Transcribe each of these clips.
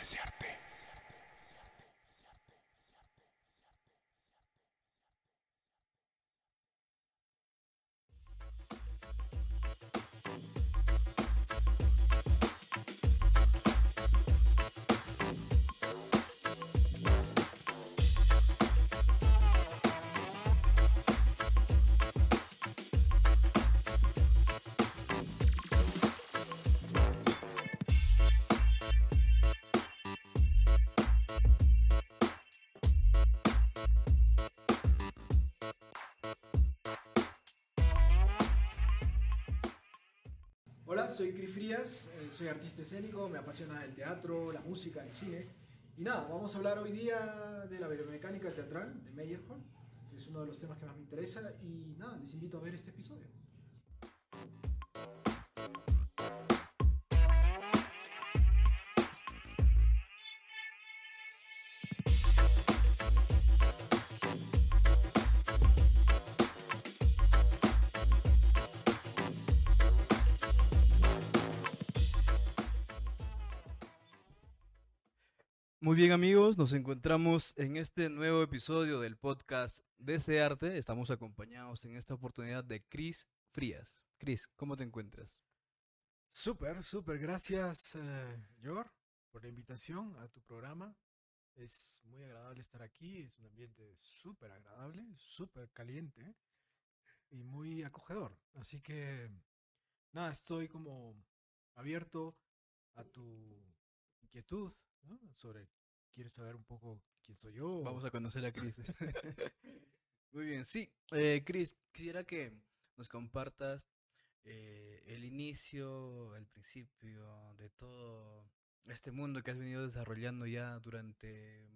Desearte. Soy Cris Frías, eh, soy artista escénico, me apasiona el teatro, la música, el cine. Y nada, vamos a hablar hoy día de la biomecánica teatral de Meyerhold, que es uno de los temas que más me interesa. Y nada, les invito a ver este episodio. Bien amigos, nos encontramos en este nuevo episodio del podcast Desearte. Estamos acompañados en esta oportunidad de Cris Frías. Cris, ¿cómo te encuentras? Súper, súper. Gracias, eh, Yor, por la invitación a tu programa. Es muy agradable estar aquí. Es un ambiente súper agradable, súper caliente y muy acogedor. Así que, nada, estoy como abierto a tu inquietud ¿no? sobre, ¿quieres saber un poco quién soy yo? Vamos a conocer a Cris. Muy bien, sí. Eh, Cris, quisiera que nos compartas eh, el inicio, el principio de todo este mundo que has venido desarrollando ya durante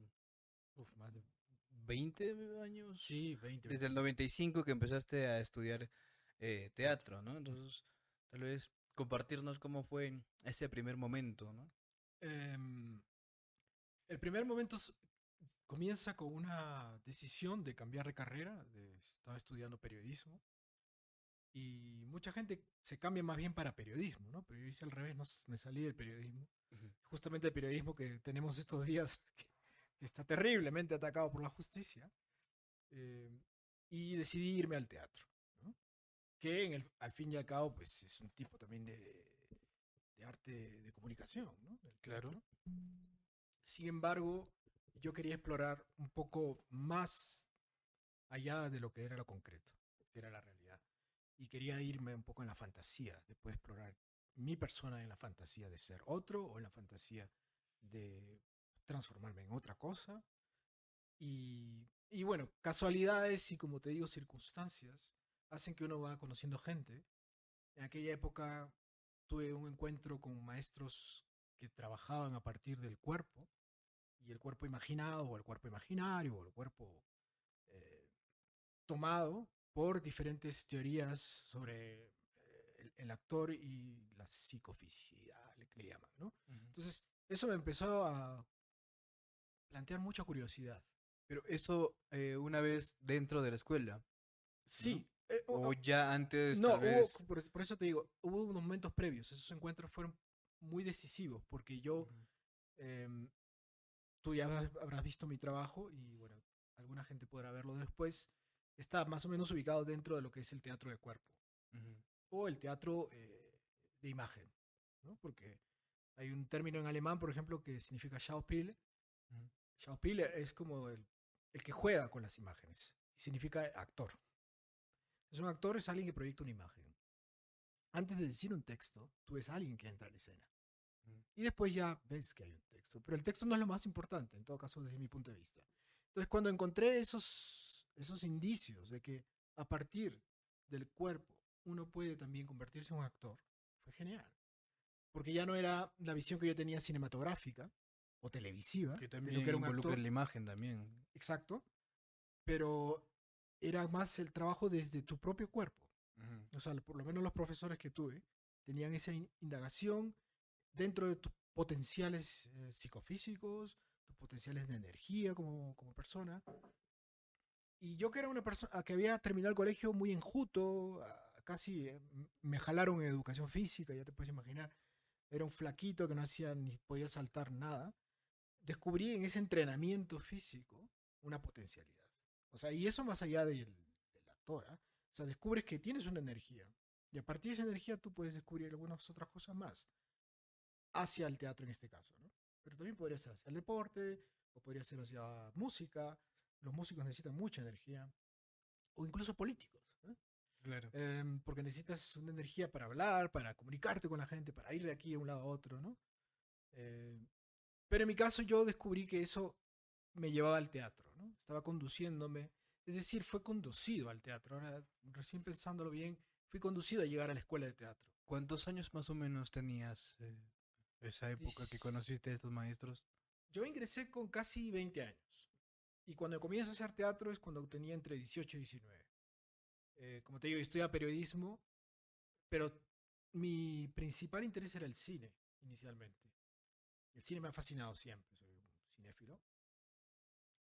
Uf, más de... 20 años. Sí, 20. Desde el 95 que empezaste a estudiar eh, teatro, ¿no? Entonces, tal vez compartirnos cómo fue ese primer momento, ¿no? Em, el primer momento comienza con una decisión de cambiar de carrera. de- estaba estudiando periodismo. Y mucha gente se cambia más bien para periodismo, ¿no? Pero yo hice al revés, no me salí del periodismo. Justamente el periodismo que tenemos estos días, que, que está terriblemente atacado por la justicia. eh, y decidí irme al teatro, ¿no? Que en el- al fin y al cabo, pues es un tipo también de, de arte de comunicación, ¿no? Claro. teatro. Sin embargo, yo quería explorar un poco más allá de lo que era lo concreto, que era la realidad. Y quería irme un poco en la fantasía, después explorar mi persona en la fantasía de ser otro o en la fantasía de transformarme en otra cosa. Y, y bueno, casualidades y como te digo, circunstancias hacen que uno va conociendo gente. En aquella época tuve un encuentro con maestros que trabajaban a partir del cuerpo, y el cuerpo imaginado, o el cuerpo imaginario, o el cuerpo eh, tomado por diferentes teorías sobre eh, el, el actor y la psicofisicidad, le- le llaman, ¿no? Entonces, eso me empezó a plantear mucha curiosidad. Pero eso eh, una vez dentro de la escuela, Sí. eh, o- o ya antes no, tal hubo- vez... por, eso- por eso te digo, hubo unos momentos previos. Esos encuentros fueron muy decisivos porque yo, em, tú ya habrás, visto mi trabajo y bueno, alguna gente podrá verlo después. Está más o menos ubicado dentro de lo que es el teatro de cuerpo o el teatro eh, de imagen, ¿no? Porque hay un término en alemán, por ejemplo, que significa Schauspiel. Schauspiel es como el, el que juega con las imágenes y significa actor. Es un actor, es alguien que proyecta una imagen. Antes de decir un texto, tú ves a alguien que entra a la escena. Y después ya ves que hay un texto. Pero el texto no es lo más importante, en todo caso, desde mi punto de vista. Entonces, cuando encontré esos, esos indicios de que a partir del cuerpo uno puede también convertirse en un actor, fue genial. Porque ya no era la visión que yo tenía cinematográfica o televisiva. Que también que era un involucra actor. la imagen también. Exacto. Pero era más el trabajo desde tu propio cuerpo. Ujú. O sea, por lo menos los profesores que tuve tenían esa in- indagación dentro de tus potenciales eh, psicofísicos, tus potenciales de energía como, como persona. Y yo que era una persona que había terminado el colegio muy enjuto, ah, casi eh, me jalaron en educación física, ya te puedes imaginar. Era un flaquito que no hacía ni podía saltar nada. descubrí en ese entrenamiento físico una potencialidad. O sea, y eso más allá del, del actor, ¿ah? O sea, descubres que tienes una energía. Y a partir de esa energía tú puedes descubrir algunas otras cosas más. Hacia el teatro en este caso, ¿no? Pero también podría ser hacia el deporte, o podría ser hacia música. Los músicos necesitan mucha energía. O incluso políticos. ¿eh? Claro. Em, porque necesitas una energía para hablar, para comunicarte con la gente, para ir de aquí de un lado a otro, ¿no? Eh, pero en mi caso yo descubrí que eso me llevaba al teatro, ¿no? Estaba conduciéndome, es decir, fue conducido al teatro. Ahora, recién pensándolo bien, fui conducido a llegar a la escuela de teatro. ¿Cuántos años más o menos tenías eh, esa época que conociste a estos maestros? Yo ingresé con casi 20 años. Y cuando comienzo a hacer teatro es cuando tenía entre 18 y 19. Eh, como te digo, estudiaba periodismo, pero mi principal interés era el cine, inicialmente. El cine me ha fascinado siempre, soy un cinéfilo.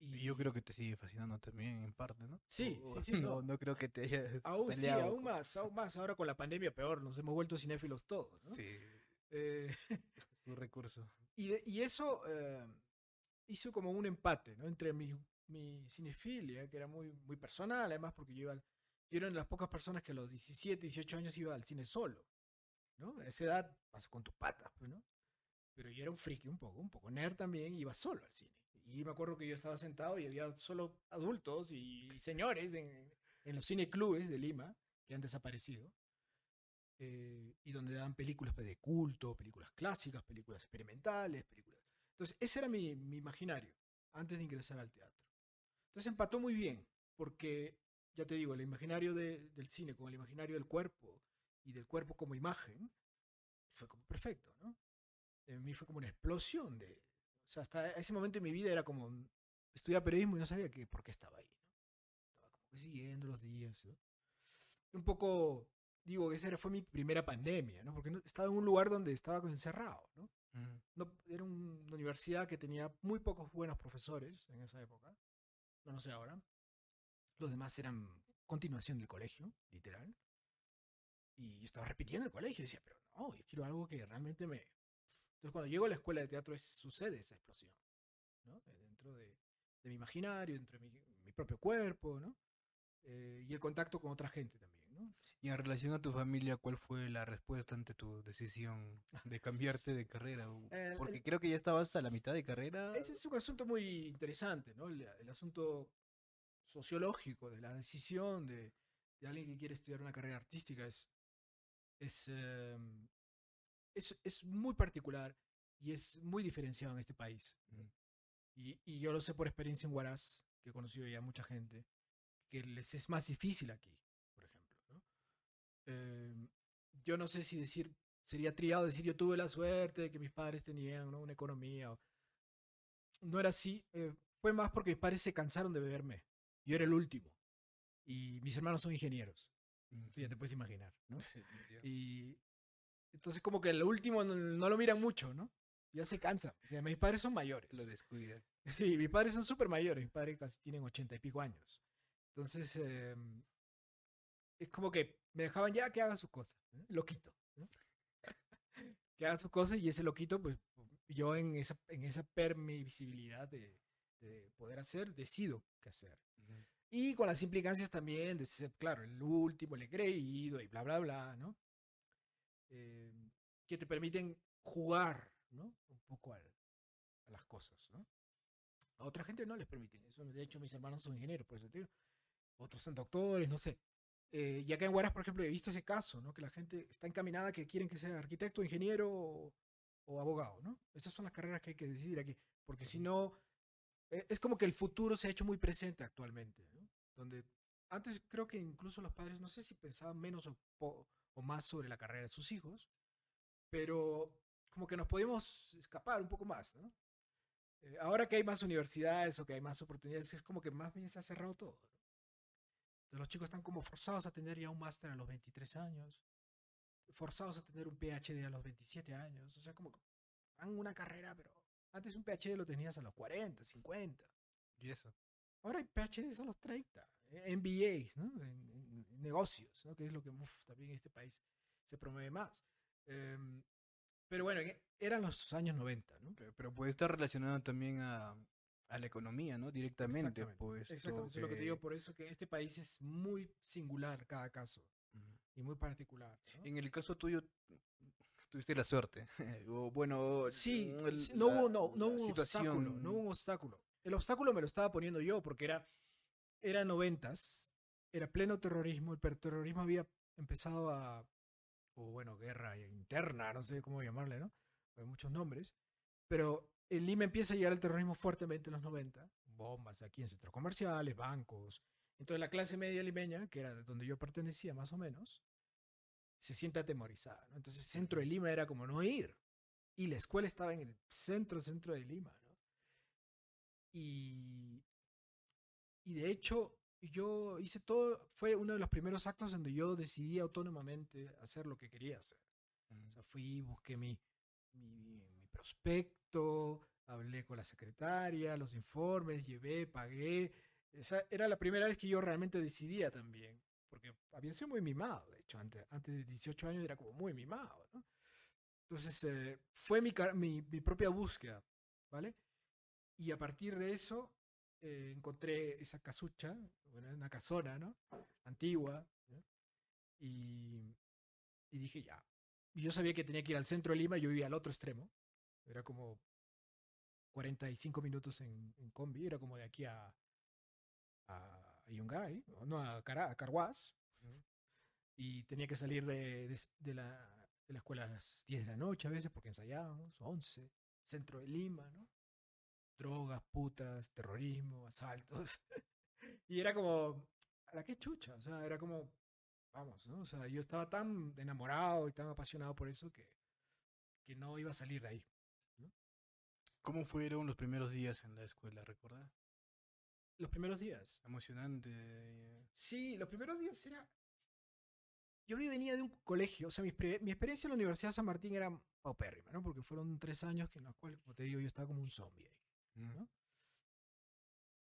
Y yo creo que te sigue fascinando también en parte, ¿no? Sí, O- sí, sí, no, no. no creo que te hayas Aún, sí, aún más, aún más. Ahora con la pandemia peor, nos hemos vuelto cinéfilos todos. ¿no? Sí, Eh, su recurso. y, de- y eso eh, hizo como un empate ¿no? entre mi, mi cinefilia, que era muy, muy personal, además, porque yo, iba al- yo era una de las pocas personas que a los 17, 18 años iba al cine solo. ¿no? A esa edad vas con tus patas, pues, ¿no? Pero yo era un friki un poco, un poco nerd también, iba solo al cine. Y me acuerdo que yo estaba sentado y había solo adultos y, señores en, en los cineclubes de Lima, que han desaparecido, eh, y donde daban películas pues, de culto, películas clásicas, películas experimentales, películas... Entonces, ese era mi, mi imaginario antes de ingresar al teatro. Entonces empató muy bien, porque, ya te digo, el imaginario de- del cine con el imaginario del cuerpo y del cuerpo como imagen, fue como perfecto, ¿no? En mí fue como una explosión de... O sea, hasta ese momento en mi vida era como... Estudiaba periodismo y no sabía que, por qué estaba ahí, ¿no? Estaba como que siguiendo los días, ¿no? Un poco, digo, que esa fue mi primera pandemia, ¿no? Porque estaba en un lugar donde estaba encerrado, ¿no? Era un- una universidad que tenía muy pocos buenos profesores en esa época. No, no sé ahora. Los demás eran continuación del colegio, literal. Y yo estaba repitiendo el colegio y decía, pero no, yo quiero algo que realmente me... Entonces cuando llego a la escuela de teatro es, sucede esa explosión, ¿no? Eh, Dentro de, de mi imaginario, dentro de mi, mi propio cuerpo, ¿no? Eh, y el contacto con otra gente también, ¿no? Y en relación a tu familia, ¿cuál fue la respuesta ante tu decisión de cambiarte de carrera? El- Porque el- creo que ya estabas a la mitad de carrera. Ese es un asunto muy interesante, ¿no? El, el asunto sociológico de la decisión de, de alguien que quiere estudiar una carrera artística es, es, em, es, es muy particular y es muy diferenciado en este país. Mm. Y, y yo lo sé por experiencia en Huaraz, que he conocido ya mucha gente, que les es más difícil aquí. Em, yo no sé si decir, sería triado decir yo tuve la suerte de que mis padres tenían ¿no? una economía. o- No era así, eh, fue más porque mis padres se cansaron de verme. Yo era el último. Y mis hermanos son ingenieros. Mm, Sí, ya te puedes imaginar, ¿no? Y entonces como que el último no, no lo miran mucho, ¿no? Ya se cansan. O sea, mis padres son mayores. Lo descuida. Sí, mis padres son súper mayores. Mis padres casi tienen ochenta y pico años. Entonces, em, es como que me dejaban ya que haga sus cosas. ¿no? Loquito. ¿no? que haga sus cosas y ese loquito, pues yo en esa, en esa permisibilidad de, de poder hacer, decido qué hacer. Y con las implicancias también de ser, claro, el último, el creído y bla, bla, bla, ¿no? Eh, que te permiten jugar, ¿no? Un poco al- a las cosas, ¿no? A otra gente no les permiten eso. De hecho, mis hermanos son ingenieros, por eso te digo. Otros son doctores, no sé. Eh, y acá en Huaraz, por ejemplo, he visto ese caso, ¿no? Que la gente está encaminada que quieren que sea arquitecto, ingeniero o, o abogado, ¿no? Esas son las carreras que hay que decidir aquí. Porque si no, eh, es como que el futuro se ha hecho muy presente actualmente, ¿no? Donde antes creo que incluso los padres, no sé si pensaban menos o, o más sobre la carrera de sus hijos, pero como que nos podemos escapar un poco más, ¿no? Eh, ahora que hay más universidades o que hay más oportunidades, es como que más bien se ha cerrado todo. ¿no? Entonces, los chicos están como forzados a tener ya un máster a los 23 años, forzados a tener un PhD a los 27 años, o sea, como que han una carrera, pero antes un PhD lo tenías a los 40, 50. ¿Y eso? Ahora hay PhDs a los 30, eh, MBAs, ¿no? En, en- en negocios, ¿no? Que es lo que uf, también en este país se promueve más. Em, Pero bueno, eran los años 90, ¿no? Pero, pero puede estar relacionado también a, a la economía, ¿no? Directamente, Exactamente, pues. Exactamente, eso es lo que te digo, por eso que este país es muy singular cada caso y muy particular. ¿no? En el caso tuyo, tuviste la suerte. o bueno, Sí, el- sí, no la- hubo, no, no hubo un obstáculo, situación- no hubo un obstáculo. El obstáculo me lo estaba poniendo yo porque era, era noventas, era pleno terrorismo, el terrorismo había empezado a, o bueno, guerra interna, no sé cómo llamarle, ¿no? Hay muchos nombres, pero en Lima empieza a llegar el terrorismo fuertemente en los 90, bombas aquí en centros comerciales, bancos. Entonces la clase media limeña, que era de donde yo pertenecía más o menos, se siente atemorizada. ¿no? Entonces el centro de Lima era como no ir. Y la escuela estaba en el centro, centro de Lima. ¿no? Y, y de hecho, yo hice todo, fue uno de los primeros actos donde yo decidí autónomamente hacer lo que quería hacer. O sea, fui, busqué mi, mi, mi prospecto, hablé con la secretaria, los informes, llevé, pagué. Esa era la primera vez que yo realmente decidía también, porque había sido muy mimado, de hecho, antes, antes de 18 años era como muy mimado, ¿no? Entonces, eh, fue mi, mi, mi propia búsqueda, ¿vale? Y a partir de eso, eh, encontré esa casucha, bueno, una casona, ¿no? Antigua, ¿no? Y, y dije, ya. Y yo sabía que tenía que ir al centro de Lima, yo vivía al otro extremo. Era como 45 minutos en, en combi, era como de aquí a, a Yungay, no, a, a Carhuaz. ¿no? Y tenía que salir de, de la, de la escuela a las 10 de la noche a veces porque ensayábamos, 11, centro de Lima, ¿no? Drogas, putas, terrorismo, asaltos. y era como, ¿a la qué chucha? O sea, era como, vamos, ¿no? O sea, yo estaba tan enamorado y tan apasionado por eso que, que no iba a salir de ahí. ¿Cómo fueron los primeros días en la escuela, recuerdas? Los primeros días. Emocionante. Sí, los primeros días era... Yo venía de un colegio, o sea, mi, mi experiencia en la Universidad de San Martín era paupérrima, ¿no? Porque fueron tres años que en los cuales, como te digo, yo estaba como un zombie ahí. mm,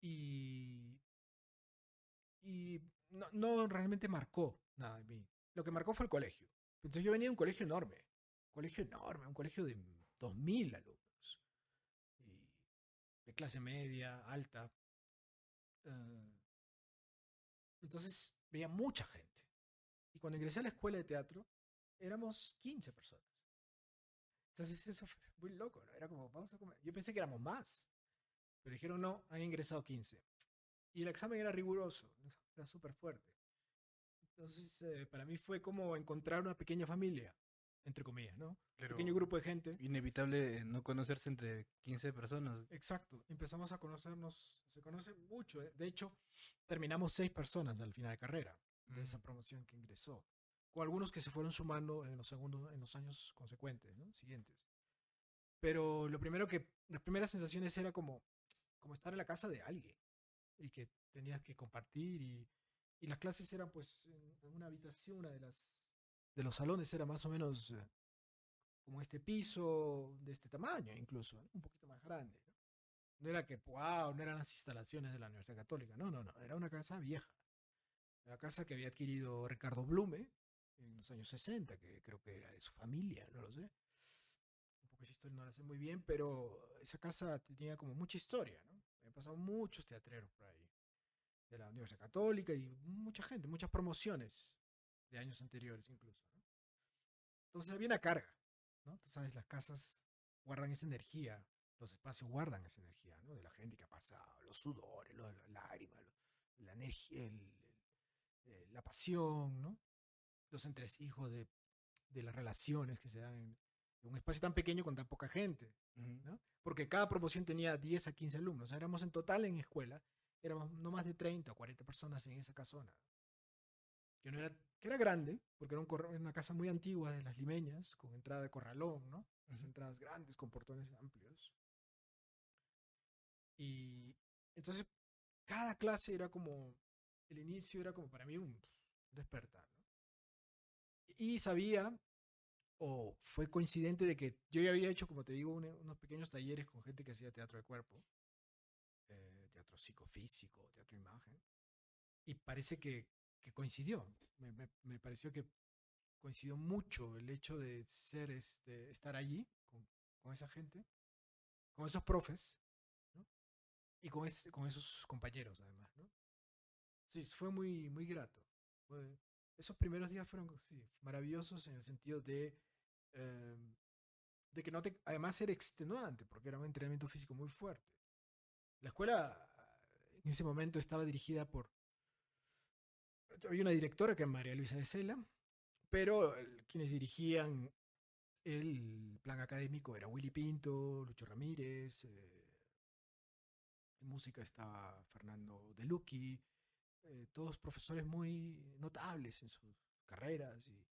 Y... Y no, no realmente marcó nada en mí. Lo que marcó fue el colegio. Entonces yo venía de un colegio enorme. Un colegio enorme, un colegio de 2.000 alumnos. De clase media, alta. Eh, entonces veía mucha gente. Y cuando ingresé a la escuela de teatro, éramos 15 personas. Entonces eso fue muy loco, ¿no? Era como, vamos a comer. Yo pensé que éramos más. Pero dijeron, no, han ingresado 15. Y el examen era riguroso, era súper fuerte. Entonces, eh, para mí fue como encontrar una pequeña familia, entre comillas, ¿no? Pequeño grupo de gente. inevitable no conocerse entre 15 personas. Exacto, empezamos a conocernos, se conoce mucho. eh. De hecho, terminamos seis personas al final de carrera de esa Mm. promoción que ingresó, con algunos que se fueron sumando en los segundos, en los años consecuentes, ¿no? siguientes. Pero lo primero que, las primeras sensaciones era como, como estar en la casa de alguien y que tenías que compartir y, y las clases eran pues en, en una habitación, una de las de los salones era más o menos eh, como este piso de este tamaño incluso, un poquito más grande. ¿no? Era que, wow, no eran las instalaciones de la Universidad Católica, no, no, no, era una casa vieja. La casa que había adquirido Ricardo Blume en los años 60, que creo que era de su familia, no lo sé. Un poco esa historia no la sé muy bien, pero esa casa tenía como mucha historia, ¿no? Habían pasado muchos teatreros por ahí, de la Universidad Católica y mucha gente, muchas promociones de años anteriores incluso, ¿no? Entonces había una carga, ¿no? Tú sabes, las casas guardan esa energía, los espacios guardan esa energía, ¿no? De la gente que ha pasado, los sudores, los- las lágrimas, lo- la energía, el- el- eh, la pasión, ¿no? Los entresijos de, de las relaciones que se dan en, en un espacio tan pequeño con tan poca gente, ¿no? Porque cada promoción tenía 10 a 15 alumnos. O sea, éramos en total en escuela, éramos no más de 30 o 40 personas en esa casona. Que, no era, que era grande, porque era un corra- era una casa muy antigua de las limeñas, con entrada de corralón, ¿no? Las entradas grandes, con portones amplios. Y entonces, cada clase era como, el inicio era como para mí un despertar, ¿no? Y sabía, o fue coincidente de que yo ya había hecho, como te digo, unos pequeños talleres con gente que hacía teatro de cuerpo, eh, teatro psicofísico, teatro imagen, y parece que, que coincidió. Me, me- pareció que coincidió mucho el hecho de ser, este, estar allí con, esa gente, con esos profes, ¿no? Y con, es- con esos compañeros, además, ¿no? Sí, fue muy, muy grato. Esos primeros días fueron, sí, maravillosos en el sentido de, em, de que no te, además era extenuante, porque era un entrenamiento físico muy fuerte. La escuela en ese momento estaba dirigida por, había una directora que era María Luisa de Sela, pero quienes dirigían el plan académico era Willy Pinto, Lucho Ramírez, eh, en música estaba Fernando De Lucchi, eh, todos profesores muy notables en sus carreras y,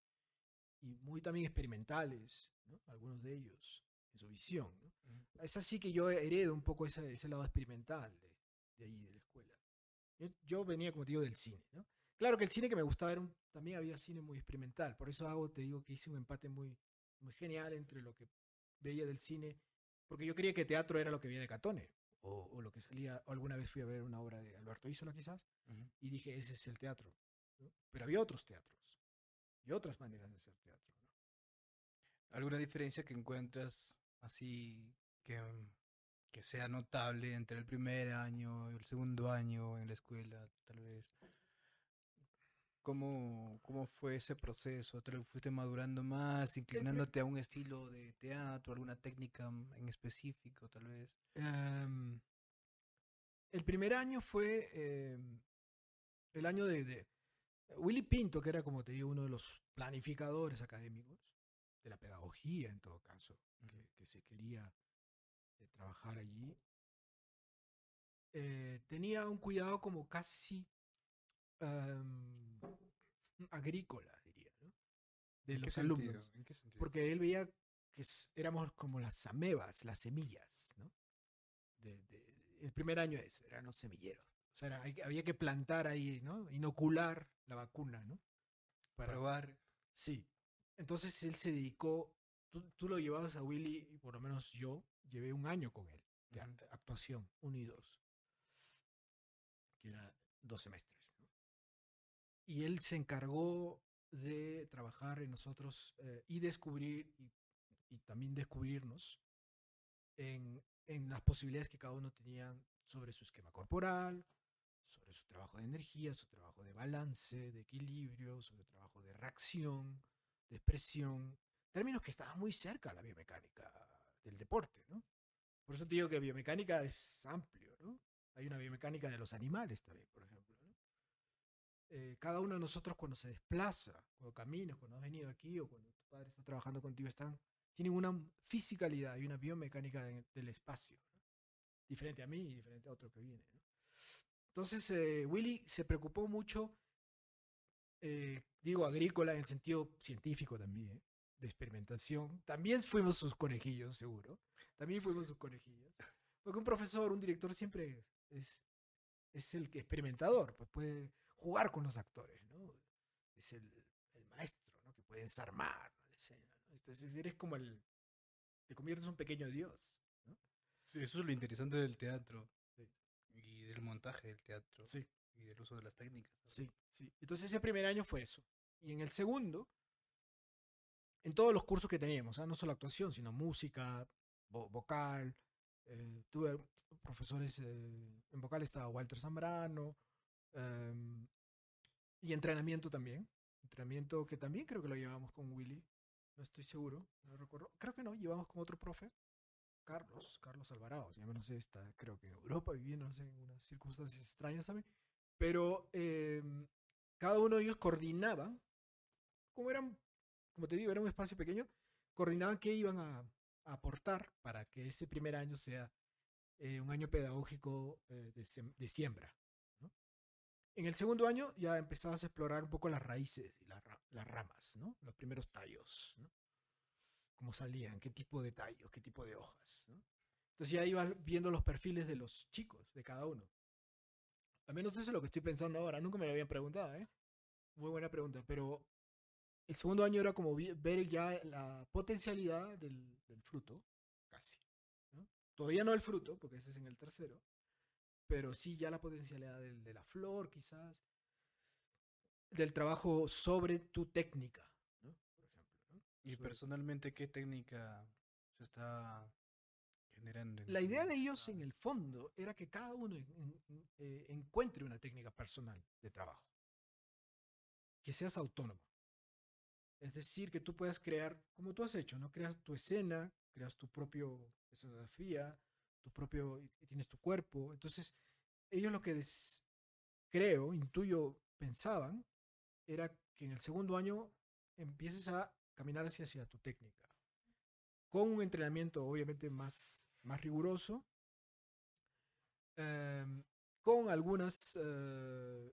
y muy también experimentales, ¿no? algunos de ellos en su visión. ¿no? Es así que yo heredo un poco ese, ese lado experimental de, de ahí, de la escuela. Yo, yo venía, como te digo, del cine. ¿no? Claro que el cine que me gustaba era un- también había cine muy experimental. Por eso hago, te digo que hice un empate muy, muy genial entre lo que veía del cine, porque yo creía que teatro era lo que veía de Catone, o, o lo que salía, o alguna vez fui a ver una obra de Alberto Isola quizás, y dije, ese es el teatro. ¿no? Pero había otros teatros y otras maneras de hacer teatro. ¿no? ¿Alguna diferencia que encuentras así que, mm, que sea notable entre el primer año y el segundo año en la escuela, tal vez? ¿Cómo, cómo fue ese proceso? ¿Te lo fuiste madurando más, inclinándote a un estilo de teatro, alguna técnica en específico, tal vez? Em, el primer año fue em, el año de, de Willy Pinto, que era, como te digo, uno de los planificadores académicos, de la pedagogía en todo caso, que, que se quería eh, trabajar allí. eh, tenía un cuidado como casi em, agrícola, diría, ¿no? de ¿En qué los alumnos. ¿En qué sentido? Porque él veía que éramos como las amebas, las semillas, ¿no? De, de- el primer año ese, eran los semilleros. O sea, era- hay- había que plantar ahí, ¿no? Inocular la vacuna, ¿no? Para probar. Sí. Entonces él se dedicó, tú, tú lo llevabas a Willy, y por lo menos yo llevé un año con él, de actuación, uno y dos, que era dos semestres. Y él se encargó de trabajar en nosotros eh, y descubrir, y, también descubrirnos en, en las posibilidades que cada uno tenía sobre su esquema corporal, sobre su trabajo de energía, su trabajo de balance, de equilibrio, sobre su trabajo de reacción, de expresión, términos que estaban muy cerca a la biomecánica del deporte, ¿no? Por eso te digo que biomecánica es amplio, ¿no? Hay una biomecánica de los animales también. Eh, cada uno de nosotros cuando se desplaza, cuando caminas, cuando has venido aquí o cuando tu padre está trabajando contigo, están, tienen una fisicalidad y una biomecánica de- del espacio, ¿no? diferente a mí y diferente a otro que viene. ¿no? Entonces, eh, Willy se preocupó mucho, eh, digo agrícola en el sentido científico también, ¿eh? de experimentación. También fuimos sus conejillos, seguro. También fuimos sus conejillos. Porque un profesor, un director siempre es, es el que experimentador, pues puede jugar con los actores, ¿no? Es el, el maestro, ¿no? Que puede desarmar ¿no? la escena, ¿no? Entonces eres como el... Te conviertes en un pequeño dios, ¿no? Sí, eso es lo interesante del teatro Sí. y del montaje del teatro Sí. y del uso de las técnicas. Sí, sí. Entonces ese primer año fue eso. Y en el segundo, en todos los cursos que teníamos, ¿ah? no solo actuación, sino música, vo- vocal, eh, tuve profesores, eh, en vocal estaba Walter Zambrano, em, y entrenamiento también. Entrenamiento que también creo que lo llevamos con Willy, no estoy seguro, no recuerdo. Creo que no, llevamos con otro profe, Carlos, Carlos Alvarado, ya no sé, está creo que en Europa viviendo, no sé, en unas circunstancias extrañas también. Pero em, cada uno de ellos coordinaba, como eran, como te digo, era un espacio pequeño, coordinaban qué iban a, a aportar para que ese primer año sea eh, un año pedagógico eh, de, de siembra. En el segundo año ya empezabas a explorar un poco las raíces y las, ra- las ramas, ¿no? los primeros tallos, ¿no? cómo salían, qué tipo de tallos, qué tipo de hojas. ¿no? Entonces ya ibas viendo los perfiles de los chicos, de cada uno. Al menos eso es lo que estoy pensando ahora. Nunca me lo habían preguntado, ¿eh? Muy buena pregunta. Pero el segundo año era como ver ya la potencialidad del, fruto, casi. Todavía no el fruto, porque ese es en el tercero. Pero sí ya la potencialidad del- de la flor, quizás. Del trabajo sobre tu técnica. ¿no? Y personalmente, ¿qué técnica se está generando? en La idea de ellos en el fondo era que cada uno en- en- eh, encuentre una técnica personal de trabajo. Que seas autónomo. Es decir, que tú puedas crear, como tú has hecho, ¿no? Creas tu escena, creas tu propio escenografía, tu propio, tienes tu cuerpo. Entonces, ellos lo que creo, intuyo, pensaban, era que en el segundo año empieces a caminar hacia, hacia tu técnica. Con un entrenamiento obviamente más, más riguroso, em, con algunas eh,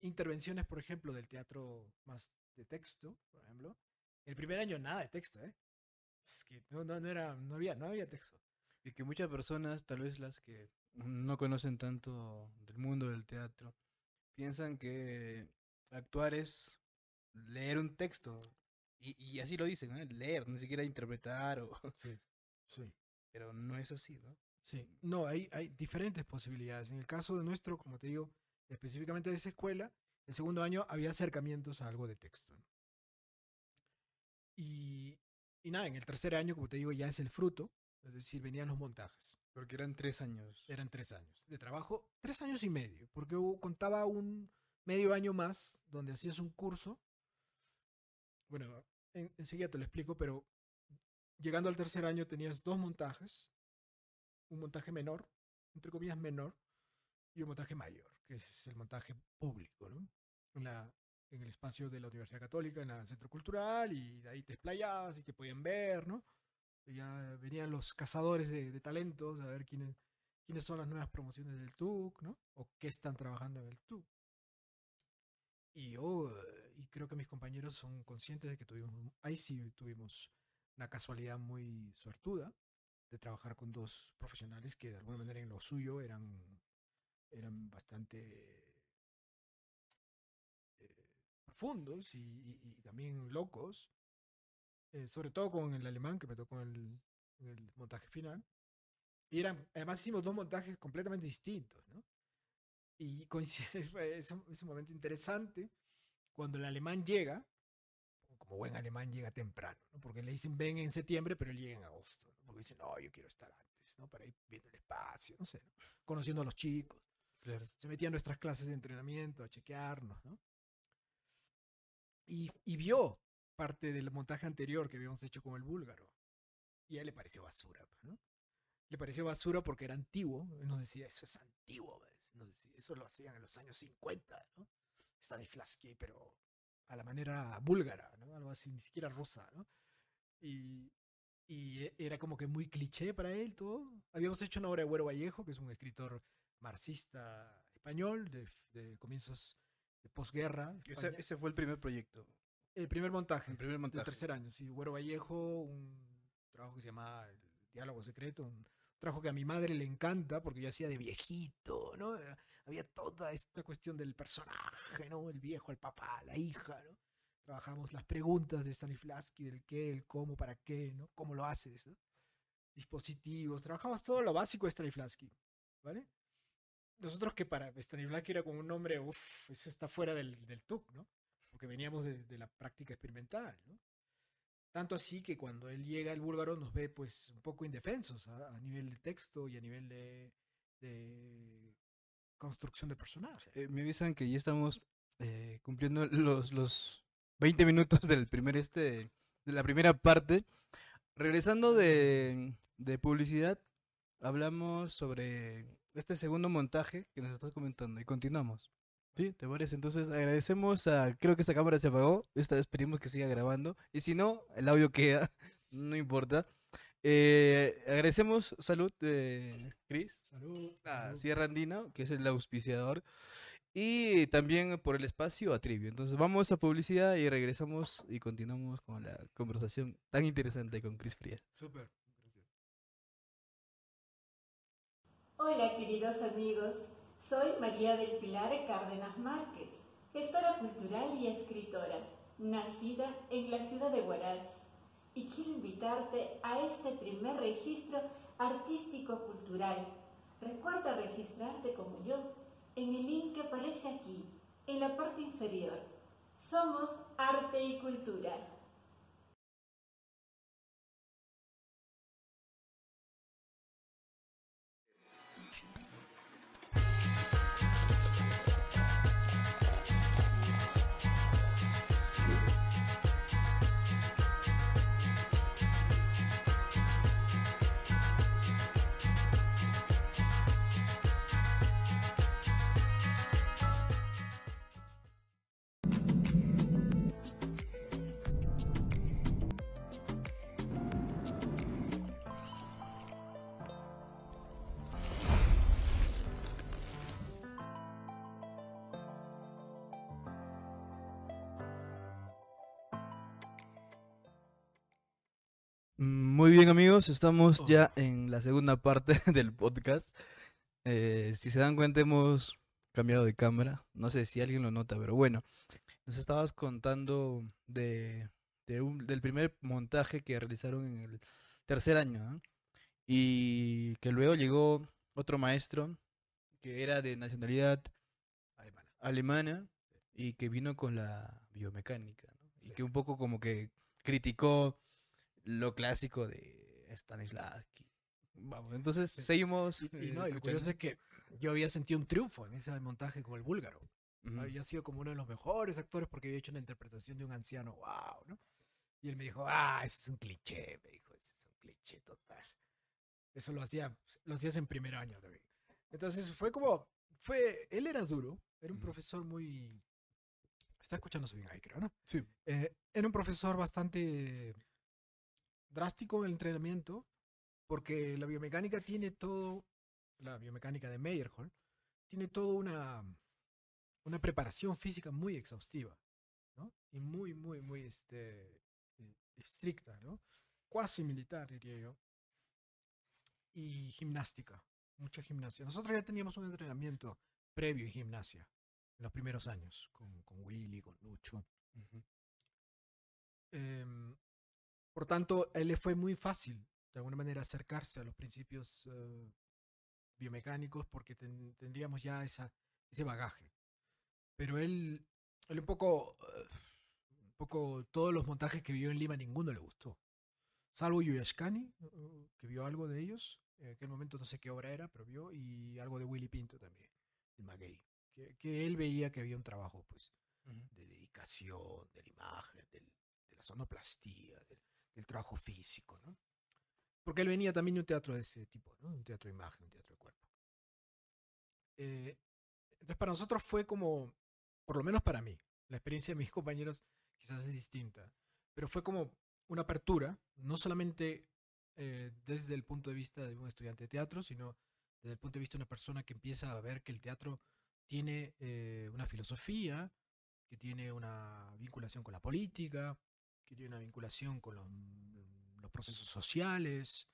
intervenciones, por ejemplo, del teatro más de texto, por ejemplo. El primer año nada de texto, ¿eh? Es que no, no, no era, no había, no había texto. Y que muchas personas, tal vez las que no conocen tanto del mundo del teatro, piensan que actuar es leer un texto. Y, y así lo dicen, ¿no? Leer, ni siquiera interpretar, o... Sí, sí. pero no es así, ¿no? Sí, no, hay, hay diferentes posibilidades. En el caso de nuestro, como te digo, específicamente de esa escuela, el segundo año había acercamientos a algo de texto. Y, y nada, en el tercer año, como te digo, ya es el fruto, es decir, venían los montajes. Porque eran tres años. Eran tres años de trabajo, tres años y medio, porque contaba un medio año más donde hacías un curso. Bueno, en- enseguida te lo explico, pero llegando al tercer año tenías dos montajes, un montaje menor, entre comillas menor, y un montaje mayor, que es el montaje público, ¿no? En, la, en el espacio de la Universidad Católica, en el Centro Cultural, y de ahí te explayabas y te podían ver, ¿no? Ya venían los cazadores de, talentos a ver quiénes, quiénes son las nuevas promociones del TUC, ¿no? O qué están trabajando en el TUC. Y yo, eh, y creo que mis compañeros son conscientes de que tuvimos, ahí sí tuvimos una casualidad muy suertuda de trabajar con dos profesionales que de alguna manera en lo suyo eran, eran bastante eh, profundos y también locos, eh, sobre todo con el alemán que me tocó en el, en el montaje final. Y eran, además hicimos dos montajes completamente distintos, ¿no? Y coincide, fue ese, ese momento interesante cuando el alemán llega, como buen alemán llega temprano, ¿no? Porque le dicen ven en septiembre, pero él llega en agosto, ¿no? Porque dicen, no, yo quiero estar antes, ¿no? Para ir viendo el espacio, no sé, ¿no? conociendo a los chicos. Se metía a nuestras clases de entrenamiento a chequearnos, ¿no? Y, y vio parte del montaje anterior que habíamos hecho con el búlgaro. Y a él le pareció basura, pues, ¿no? Le pareció basura porque era antiguo. Él nos decía, eso es antiguo, ¿ves? Nos decía, eso lo hacían en los años 50, ¿no? Stanislavski, pero a la manera búlgara, ¿no? Algo así, ni siquiera rusa, ¿no? Y, y e- era como que muy cliché para él todo. Habíamos hecho una obra de Güero Vallejo, que es un escritor marxista español de, de comienzos de posguerra. Ese fue el primer proyecto. El primer montaje. El primer Del montaje. tercer año, sí. Güero Vallejo, un trabajo que se llama El Diálogo Secreto, un trabajo que a mi madre le encanta porque yo hacía de viejito, ¿no? Había toda esta cuestión del personaje, ¿no? El viejo, el papá, la hija, ¿no? Trabajamos las preguntas de Stanislavski, del qué, el cómo, para qué, ¿no? ¿Cómo lo haces, ¿no? Dispositivos, trabajamos todo lo básico de Stanislavski, ¿vale? Nosotros que para Stanislavski era como un nombre, uff, eso está fuera del, del TUC, ¿no? Porque veníamos de, la práctica experimental, ¿no? Tanto así que cuando él llega, el búlgaro nos ve pues un poco indefensos a, a nivel de texto y a nivel de, de construcción de personaje. Eh, me avisan que ya estamos eh, cumpliendo los, los 20 minutos del primer este, de la primera parte. Regresando de, de publicidad, hablamos sobre este segundo montaje que nos estás comentando y continuamos. ¿Sí? ¿Te parece? Entonces agradecemos a... Creo que esta cámara se apagó. Esta esperemos que siga grabando. Y si no, el audio queda. No importa. Eh, agradecemos salud de Chris Salud. a. Sierra Andina, que es el auspiciador, y también por el espacio a Trivio. Entonces vamos a publicidad y regresamos y continuamos con la conversación tan interesante con Chris Frías. Súper. Gracias. Hola queridos amigos, soy María del Pilar Cárdenas Márquez, gestora cultural y escritora, nacida en la ciudad de Huaraz, y quiero invitarte a este primer registro artístico-cultural. Recuerda registrarte como yo en el link que aparece aquí, en la parte inferior. Somos Arte y Cultura. Muy bien amigos, estamos Oh. ya en la segunda parte del podcast. Eh, si se dan cuenta hemos cambiado de cámara. No sé si alguien lo nota, pero bueno. Nos estabas contando de, de un- del primer montaje que realizaron en el tercer año. ¿no? Y que luego llegó otro maestro que era de nacionalidad Alemana. alemana y que vino con la biomecánica. ¿no? Y Sí. que un poco como que criticó lo clásico de Stanislavski. Vamos, entonces Sí. seguimos. Y, y no, y lo curioso es que yo había sentido un triunfo en ese montaje con el búlgaro. Había sido como uno de los mejores actores porque había hecho una interpretación de un anciano, wow, ¿no? Y él me dijo, ah, ese es un cliché, me dijo, ese es un cliché total. Eso lo hacía, lo hacías en primer año también. Entonces fue como, fue, él era duro, era un profesor muy, está escuchándose bien ahí, creo, ¿no? Sí. Eh, era un profesor bastante drástico en el entrenamiento, porque la biomecánica tiene todo, la biomecánica de Meyerhold, tiene toda una, una preparación física muy exhaustiva, ¿no? Y muy, muy, muy este, eh, estricta, ¿no? Cuasi militar, diría yo. Y gimnástica, mucha gimnasia. Nosotros ya teníamos un entrenamiento previo en gimnasia, en los primeros años, con, con Willy, con Lucho. Por tanto, a él le fue muy fácil, de alguna manera, acercarse a los principios eh, biomecánicos porque ten- tendríamos ya esa, ese bagaje. Pero él, él un poco, eh, un poco, todos los montajes que vio en Lima, ninguno le gustó. Salvo Yuyashkani, que vio algo de ellos. En aquel momento no sé qué obra era, pero vio, y algo de Willy Pinto también, el maguey. Que, que él veía que había un trabajo, pues, Ujú. de dedicación, de la imagen, del- de la sonoplastía, del, del trabajo físico, ¿no? Porque él venía también de un teatro de ese tipo, ¿no? Un teatro de imagen, un teatro de cuerpo. Eh, entonces para nosotros fue como, por lo menos para mí, la experiencia de mis compañeros quizás es distinta, pero fue como una apertura, no solamente eh, desde el punto de vista de un estudiante de teatro, sino desde el punto de vista de una persona que empieza a ver que el teatro tiene eh, una filosofía, que tiene una vinculación con la política, que tiene una vinculación con los, los procesos sociales,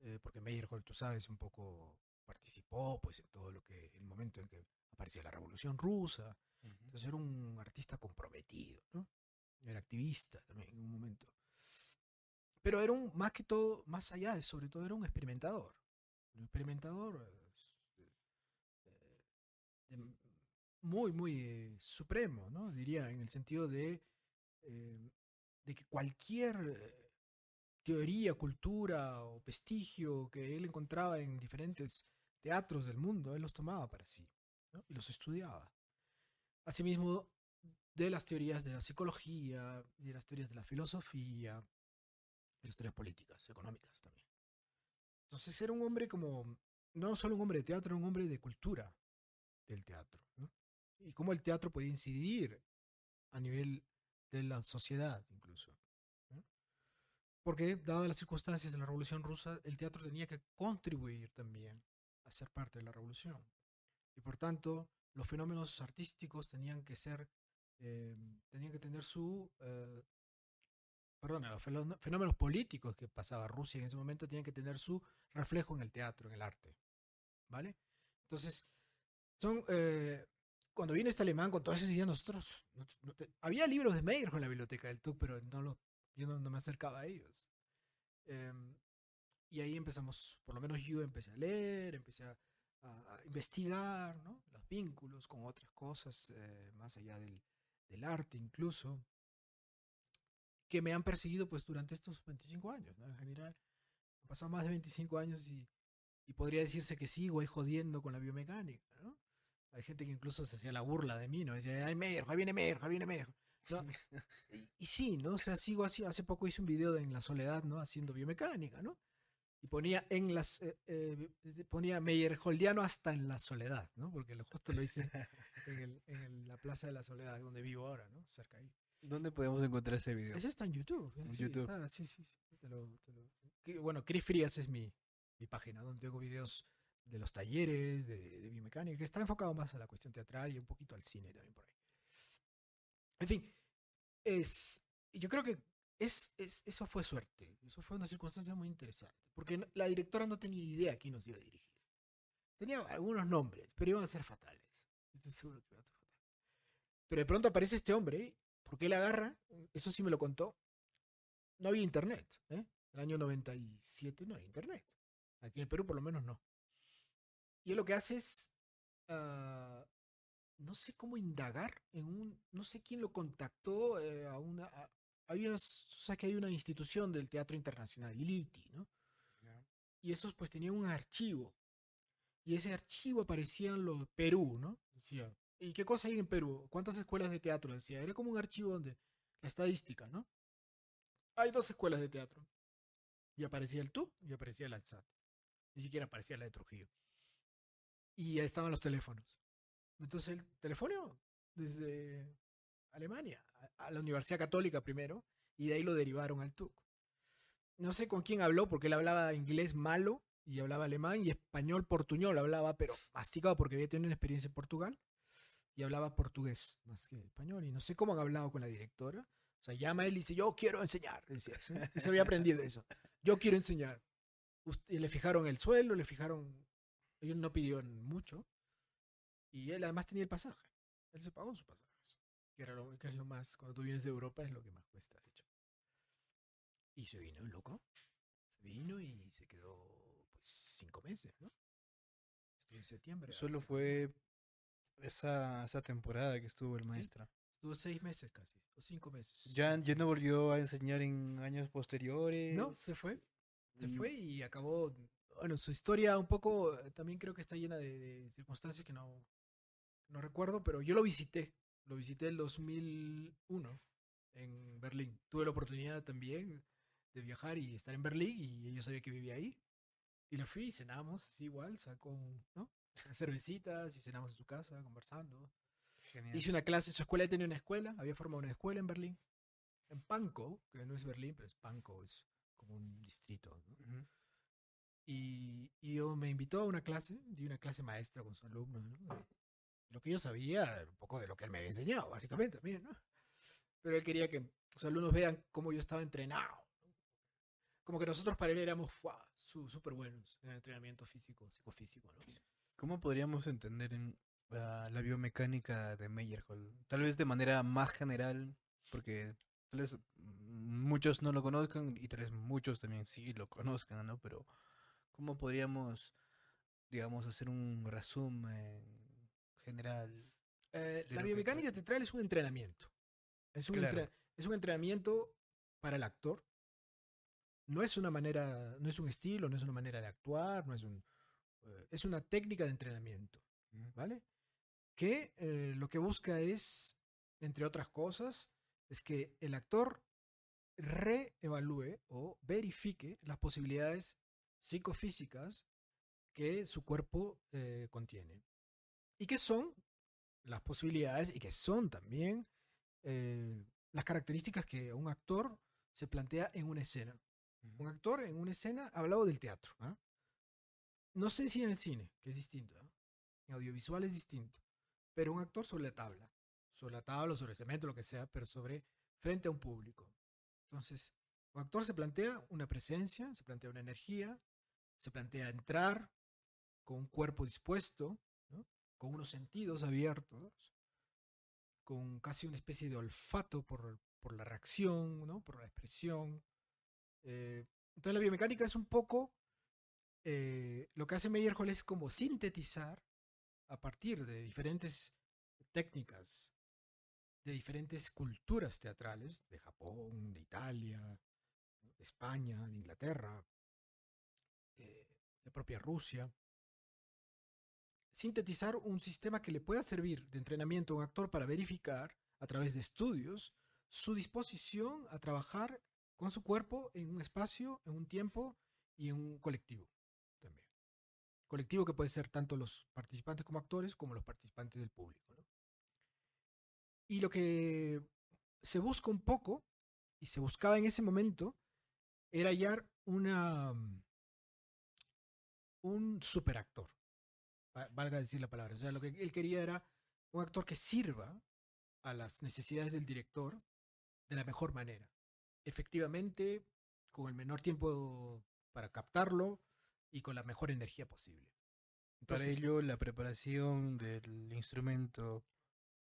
eh, porque Meyerhold, tú sabes, un poco participó pues en todo lo que, el momento en que aparecía la Revolución Rusa, Ujú. entonces era un artista comprometido, ¿no? Era activista también en un momento. Pero era un, más que todo, más allá de sobre todo, era un experimentador. Un experimentador eh, eh, de- muy, muy eh, supremo, ¿no? Diría, en el sentido de, eh, de que cualquier teoría, cultura o vestigio que él encontraba en diferentes teatros del mundo, él los tomaba para sí y los estudiaba. Asimismo, de las teorías de la psicología, de las teorías de la filosofía, de las teorías políticas, económicas también. Entonces era un hombre como, no solo un hombre de teatro, un hombre de cultura del teatro. Y cómo el teatro podía incidir a nivel de la sociedad incluso. Porque, dadas las circunstancias de la Revolución Rusa, el teatro tenía que contribuir también a ser parte de la revolución. Y por tanto, los fenómenos artísticos tenían que ser, eh, tenían que tener su, eh, perdón, los fenó- fenómenos políticos que pasaba Rusia en ese momento tenían que tener su reflejo en el teatro, en el arte. ¿Vale? Entonces, son, eh, cuando viene este alemán con todas esas ideas, nosotros, había libros de Meyerhold en la biblioteca del TUC, pero no lo, yo no, me acercaba a ellos. Em, y ahí empezamos, por lo menos yo empecé a leer, empecé a, investigar los vínculos con otras cosas, eh, más allá del, arte incluso, que me han perseguido pues durante estos 25 años. En general, han pasado más de 25 años y, podría decirse que sigo ahí jodiendo con la biomecánica. Hay gente que incluso se hacía la burla de mí, ¿no? Decía, ay, Meyer, ahí viene Meyer, ahí viene Meyer. ¿no? y, sí, ¿no? O sea, sigo así. Hace poco hice un video de En la Soledad, ¿no? Haciendo biomecánica, ¿no? Y ponía en las eh, eh, ponía Meyerholdiano hasta en la soledad, ¿no? Porque lo, justo lo hice en, el- en el- la Plaza de la Soledad, donde vivo ahora, ¿no? Cerca ahí. ¿Dónde podemos encontrar ese video? Ese está en YouTube. En sí, YouTube. está, sí, sí, sí, te lo- te lo- bueno, Chris Frías es mi, mi página, donde tengo videos de los talleres, de, de biomecánica, que está enfocado más a la cuestión teatral y un poquito al cine también por ahí. En fin, es, yo creo que es, es- eso fue suerte. Eso fue una circunstancia muy interesante. Porque la directora no tenía idea quién nos iba a dirigir. Tenía algunos nombres, pero iban a ser fatales. Estoy seguro que iban a ser fatales. Pero de pronto aparece este hombre, porque él agarra, eso sí me lo contó. No había internet. ¿eh? El año 97 no había internet. Aquí en el Perú por lo menos no. Y él lo que hace es, ah, no sé cómo indagar en un, no sé quién lo contactó eh, a una, a- una, o sea que hay una institución del teatro internacional, ILITI, ¿no? Y esos pues tenían un archivo. Y ese archivo aparecía en lo Perú, ¿no? Decía, ¿y qué cosa hay en Perú? ¿Cuántas escuelas de teatro? Decía, era como un archivo donde la estadística, ¿no? Hay dos escuelas de teatro. Y aparecía el TUC y aparecía la ALSAT. Ni siquiera aparecía la de Trujillo. Y ahí estaban los teléfonos. Entonces el teléfono desde Alemania a, la Universidad Católica primero y de ahí lo derivaron al TUC. No sé con quién habló porque él hablaba inglés malo y hablaba alemán y español portuñol hablaba, pero masticado porque había tenido una experiencia en Portugal y hablaba portugués más que español y no sé cómo han hablado con la directora. O sea, llama él y dice, yo quiero enseñar. Y se había aprendido eso. Yo quiero enseñar. Y le fijaron el suelo, le fijaron... Ellos no pidieron mucho. Y él además tenía el pasaje. Él se pagó su pasaje. Que, era lo, que es lo más, cuando tú vienes de Europa es lo que más cuesta, de hecho. Y se vino loco. Se vino y se quedó pues cinco meses, ¿no? Estuvo en septiembre. Solo fue esa, esa temporada que estuvo el Sí. maestro. Estuvo seis meses casi, o cinco meses. Ya, ya no volvió a enseñar en años posteriores. No, se fue. Se Mm. fue y acabó. Bueno, su historia un poco eh, también creo que está llena de, de circunstancias que no, no recuerdo, pero yo lo visité. Lo visité el 2001 en Berlín. Tuve la oportunidad también de viajar y estar en Berlín y yo sabía que vivía ahí. Y lo fui y cenamos, así igual, sacó ¿no? cervecitas y cenamos en su casa conversando. Genial. Hice una clase, su escuela tenía una escuela, había formado una escuela en Berlín. En Pankow, que no es Berlín, pero es Pankow, es como un distrito. ¿no? Ujú. Y, y yo me invitó a una clase, di una clase maestra con sus alumnos, ¿no? De Lo que yo sabía, un poco de lo que él me había enseñado, básicamente, también, ¿no? Pero él quería que sus alumnos vean cómo yo estaba entrenado. Como que nosotros para él éramos súper buenos en el entrenamiento físico, psicofísico, ¿no? ¿Cómo podríamos entender en, ah, la biomecánica de Meyerhold? Tal vez de manera más general, porque tal vez mm, muchos no lo conozcan y tal vez muchos también sí lo conozcan, ¿no? Pero ¿cómo podríamos, digamos, hacer un resumen general? Eh, la biomecánica teatral es un entrenamiento. Es un, Claro. entre- es un entrenamiento para el actor. No es una manera, no es un estilo, no es una manera de actuar, no es un, eh, es una técnica de entrenamiento, ¿vale? Que eh, lo que busca es, entre otras cosas, es que el actor reevalúe o verifique las posibilidades psicofísicas que su cuerpo eh, contiene. Y que son las posibilidades y que son también eh, las características que un actor se plantea en una escena. Un actor en una escena, hablado del teatro. ¿ah? No sé si en el cine, que es distinto. ¿ah? En audiovisual es distinto. Pero un actor sobre la tabla. Sobre la tabla, sobre el cemento, lo que sea, pero sobre frente a un público. Entonces, un actor se plantea una presencia, se plantea una energía, se plantea entrar con un cuerpo dispuesto, con unos sentidos abiertos, con casi una especie de olfato por, por la reacción, ¿no? por la expresión. Eh, entonces la biomecánica es un poco, eh, lo que hace Meyerhold es como sintetizar a partir de diferentes técnicas, de diferentes culturas teatrales, de Japón, de Italia, de España, de Inglaterra, eh, de propia Rusia, sintetizar un sistema que le pueda servir de entrenamiento a un actor para verificar, a través de estudios, su disposición a trabajar con su cuerpo en un espacio, en un tiempo y en un colectivo también. Colectivo que puede ser tanto los participantes como actores como los participantes del público. Y lo que se busca un poco, y se buscaba en ese momento, era hallar una, un superactor va- valga decir la palabra. O sea, lo que él quería era un actor que sirva a las necesidades del director de la mejor manera. efectivamente, con el menor tiempo para captarlo y con la mejor energía posible. Para ello, la preparación del instrumento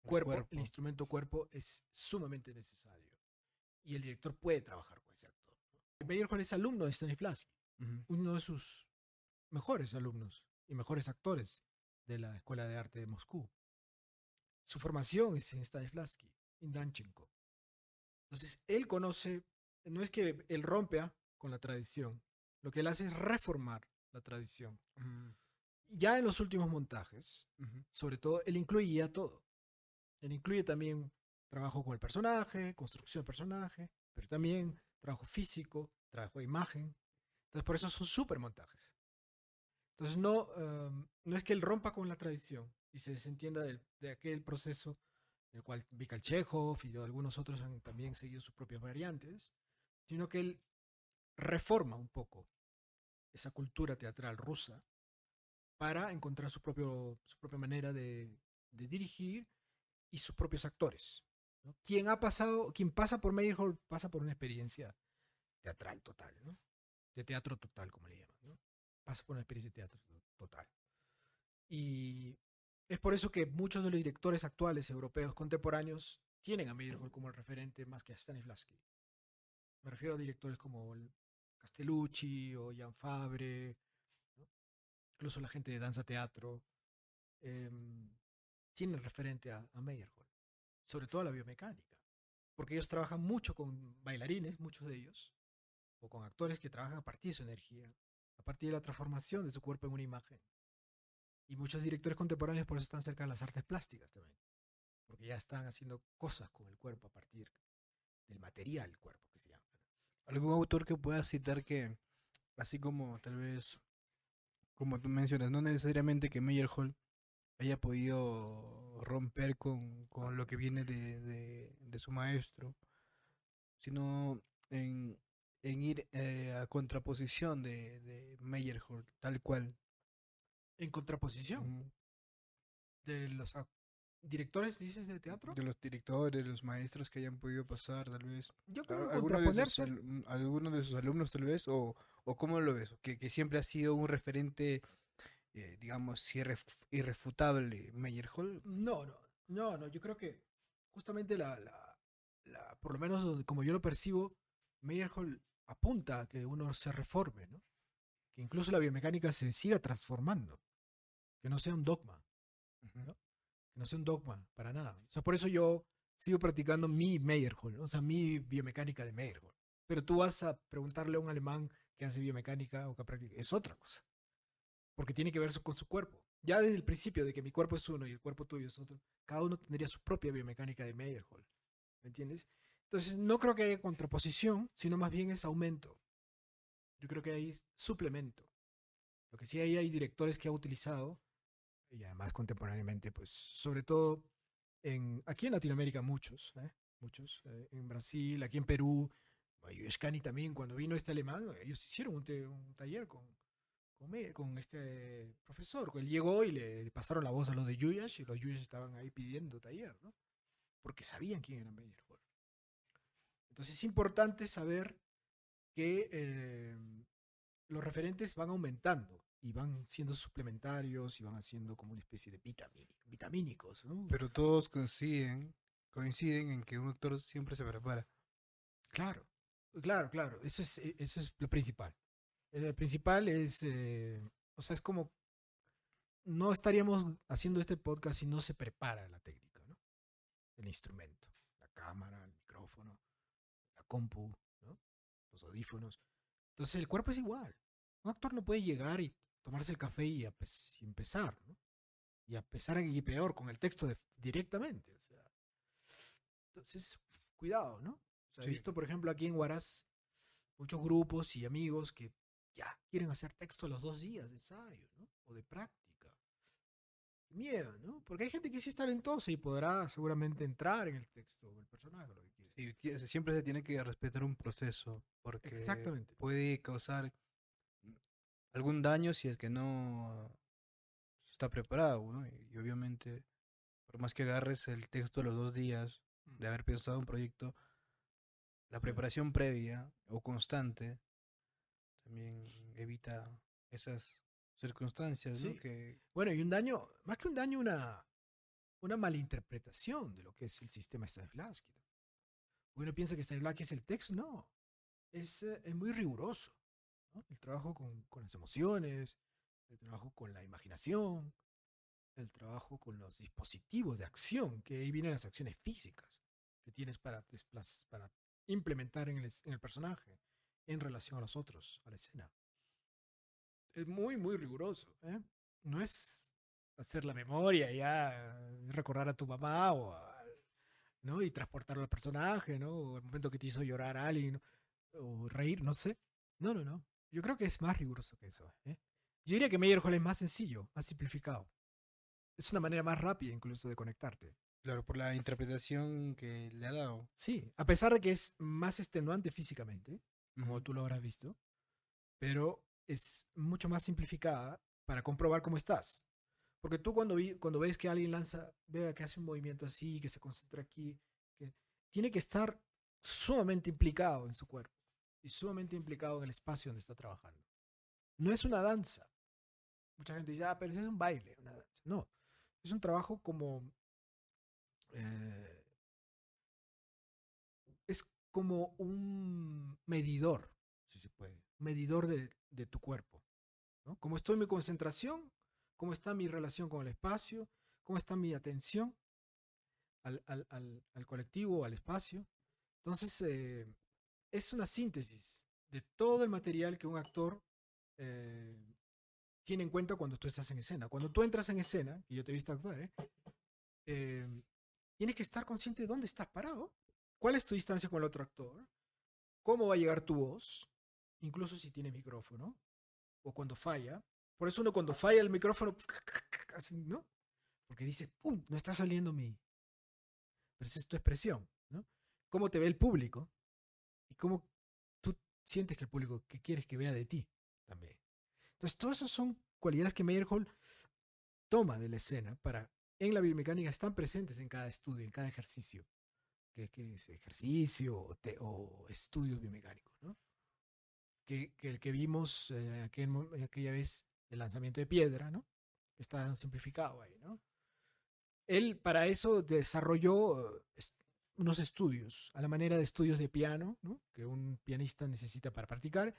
el cuerpo, el instrumento cuerpo es sumamente necesario. Y el director puede trabajar con ese actor. ¿no? Meyerhold es alumno de Stanislavski, uno de sus mejores alumnos y mejores actores de la Escuela de Arte de Moscú. Su formación es en Stanislavski, en Danchenko. Entonces, él conoce, no es que él rompe con la tradición, lo que él hace es reformar la tradición. Ujú. Ya en los últimos montajes, Ujú. sobre todo, él incluye ya todo. Él incluye también trabajo con el personaje, construcción del personaje, pero también trabajo físico, trabajo de imagen. Entonces, por eso son súper montajes. Entonces, no, em, no es que él rompa con la tradición y se desentienda de, aquel proceso en el cual Mikhail Chekhov y algunos otros han también seguido sus propias variantes, sino que él reforma un poco esa cultura teatral rusa para encontrar su, propio, su propia manera de, dirigir y sus propios actores. Quien ha pasado, quien pasa por Meyerhold pasa por una experiencia teatral total. De teatro total, como le llaman, ¿no? Pasa por una experiencia de teatro to- total. Y es por eso que muchos de los directores actuales europeos contemporáneos tienen a Meyerhold como el referente más que a Stanislavski. Me refiero a directores como el Castellucci o Jan Fabre, incluso la gente de danza teatro, em, tienen referente a, a Meyerhold, sobre todo la biomecánica, porque ellos trabajan mucho con bailarines, muchos de ellos, o con actores que trabajan a partir de su energía, a partir de la transformación de su cuerpo en una imagen. Y muchos directores contemporáneos por eso están cerca de las artes plásticas también, porque ya están haciendo cosas con el cuerpo a partir del material cuerpo que se llama. ¿Algún autor que pueda citar que, así como tal vez, como tú mencionas, no necesariamente que Meyerhold haya podido romper con, con lo que viene de, de- de su maestro, sino en, en ir eh, a contraposición de, de Meyerhold, tal cual? En contraposición de los directores, dices, de teatro, De los directores, los maestros que hayan podido pasar, tal vez. yo creo que ¿Alguno de, sus, contraponerse al- alguno de sus alumnos tal vez? ¿O, o cómo lo ves? Que, que siempre ha sido un referente, eh, digamos, irref- irrefutable Meyerhold. No, no, no, no, yo creo que justamente la, la, la- por lo menos como yo lo percibo, Meyerhold apunta a que uno se reforme, ¿no? Que incluso la biomecánica se siga transformando, que no sea un dogma, ¿no? que no sea un dogma para nada. O sea, por eso yo sigo practicando mi Meyerhold, ¿no? o sea, mi biomecánica de Meyerhold. Pero tú vas a preguntarle a un alemán que hace biomecánica o que practica, es otra cosa. Porque tiene que ver con su cuerpo. Ya desde el principio de que mi cuerpo es uno y el cuerpo tuyo es otro, cada uno tendría su propia biomecánica de Meyerhold. ¿Me entiendes? Entonces, no creo que haya contraposición, sino más bien es aumento. Yo creo que hay suplemento. Lo que sí hay, hay directores que ha utilizado, y además contemporáneamente, pues, sobre todo en, aquí en Latinoamérica muchos, ¿eh? muchos, eh, en Brasil, aquí en Perú, Scani también, cuando vino este alemán, ellos hicieron un, un taller con, con, con este profesor. Él llegó y le, le pasaron la voz a los de Yuyash y los Yuyash estaban ahí pidiendo taller, ¿no? Porque sabían quién era Meyerhold. Entonces es importante saber que eh, los referentes van aumentando y van siendo suplementarios y van haciendo como una especie de vitamíni- vitamínicos, ¿no? Pero todos coinciden, coinciden en que un actor siempre se prepara. Claro, claro, claro. Eso es, eh, eso es lo principal. El principal es, eh, o sea, es como, no estaríamos haciendo este podcast si no se prepara la técnica, ¿no? El instrumento, la cámara, el micrófono, compu, ¿no? Los audífonos. Entonces el cuerpo es igual. Un actor no puede llegar y tomarse el café y, ape- y empezar, ¿no? Y a pesar y peor con el texto de- directamente. O sea. Entonces, cuidado, ¿no? O sea, he Sí. visto, por ejemplo, aquí en Huaraz, muchos grupos y amigos que ya quieren hacer texto los dos días de ensayo, ¿no? O de práctica. Miedo, ¿no? Porque hay gente que sí es talentosa y podrá seguramente entrar en el texto o el personaje, lo que. Sí, tie- siempre se tiene que respetar un proceso, porque Exactamente. puede causar algún daño si es que no está preparado, ¿no? Y, y obviamente, por más que agarres el texto a los dos días de haber pensado un proyecto, la preparación previa o constante también evita esas circunstancias, ¿no? Que Bueno, y un daño, más que un daño, una, una malinterpretación de lo que es el sistema Stanislavski. Uno piensa que Stanislavski es el texto, no. Es, eh, es muy riguroso. ¿no? El trabajo con, con las emociones, el trabajo con la imaginación, el trabajo con los dispositivos de acción, que ahí vienen las acciones físicas que tienes para, para implementar en el, en el personaje en relación a los otros, a la escena. Es muy, muy riguroso. ¿eh? No es hacer la memoria, ya recordar a tu mamá o a- ¿no? y transportarlo al personaje, ¿no? O el momento que te hizo llorar a alguien o reír, no sé. No, no, no. Yo creo que es más riguroso que eso. ¿eh? Yo diría que Meyerhold es más sencillo, más simplificado. Es una manera más rápida incluso de conectarte. Claro, por la interpretación que le ha dado. Sí, a pesar de que es más extenuante físicamente, como Ujú. tú lo habrás visto, pero es mucho más simplificada para comprobar cómo estás. Porque tú cuando, vi- cuando ves que alguien lanza, vea que hace un movimiento así, que se concentra aquí, que tiene que estar sumamente implicado en su cuerpo y sumamente implicado en el espacio donde está trabajando. No es una danza. Mucha gente dice, ah, pero es un baile, una danza. No, es un trabajo como... eh, es como un medidor, si se puede, medidor de, tu cuerpo. ¿no? Cómo estoy mi concentración, cómo está mi relación con el espacio, cómo está mi atención al, al- al- al colectivo, al espacio. Entonces, eh, es una síntesis de todo el material que un actor eh, tiene en cuenta cuando tú estás en escena. Cuando tú entras en escena, y yo te he visto actuar. Eh, tienes que estar consciente de dónde estás parado, cuál es tu distancia con el otro actor, cómo va a llegar tu voz, incluso si tiene micrófono, o cuando falla. Por eso uno cuando falla el micrófono, así, ¿no? Porque dice, ¡pum! No está saliendo mi... Pero esa es tu expresión, ¿no? Cómo te ve el público y cómo tú sientes que el público, que quieres que vea de ti también. Entonces, todas esas son cualidades que Meyerhold toma de la escena para, en la biomecánica, están presentes en cada estudio, en cada ejercicio, que, que es ejercicio o, te- o estudios biomecánicos, ¿no? Que, que el que vimos eh, aquel mo- aquella vez, el lanzamiento de piedra, ¿no? Está simplificado ahí, ¿no? Él para eso desarrolló eh, unos estudios, a la manera de estudios de piano, ¿no? que un pianista necesita para practicar.